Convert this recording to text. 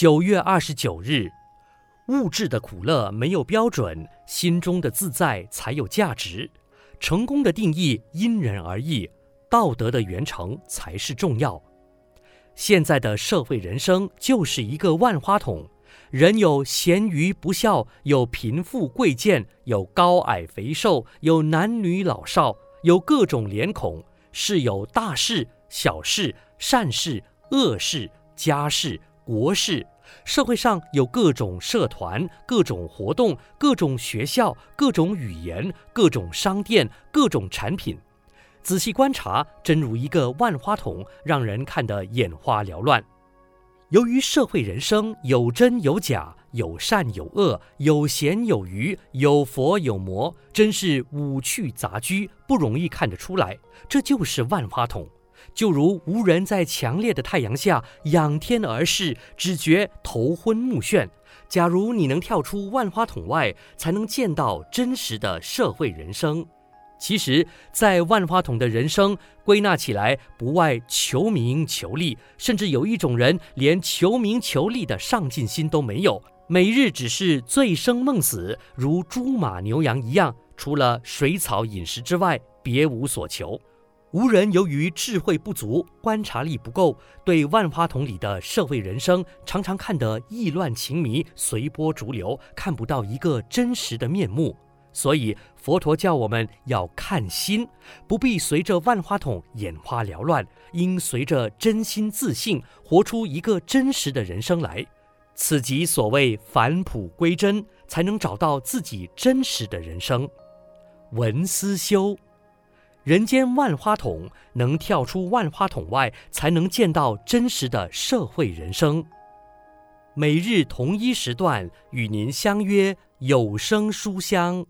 九月二十九日，物质的苦乐没有标准，心中的自在才有价值。成功的定义因人而异，道德的圆成才是重要。现在的社会人生就是一个万花筒，人有贤愚不孝，有贫富贵贱，有高矮肥瘦，有男女老少，有各种脸孔，是有大事、小事、善事、恶事、家事、国事。社会上有各种社团、各种活动、各种学校、各种语言、各种商店、各种产品。仔细观察，真如一个万花筒，让人看得眼花缭乱。由于社会人生有真有假，有善有恶，有贤有愚，有佛有魔，真是五趣杂居，不容易看得出来。这就是万花筒。就如无人在强烈的太阳下仰天而视，只觉头昏目眩。假如你能跳出万花筒外，才能见到真实的社会人生。其实，在万花筒的人生归纳起来，不外求名求利，甚至有一种人连求名求利的上进心都没有，每日只是醉生梦死，如猪马牛羊一样，除了水草饮食之外，别无所求。无人由于智慧不足、观察力不够，对万花筒里的社会人生常常看得意乱情迷、随波逐流，看不到一个真实的面目。所以佛陀教我们要看心，不必随着万花筒眼花缭乱，应随着真心自信，活出一个真实的人生来。此即所谓返璞归真，才能找到自己真实的人生。文思修。人间万花筒，能跳出万花筒外，才能见到真实的社会人生。每日同一时段与您相约有声书香。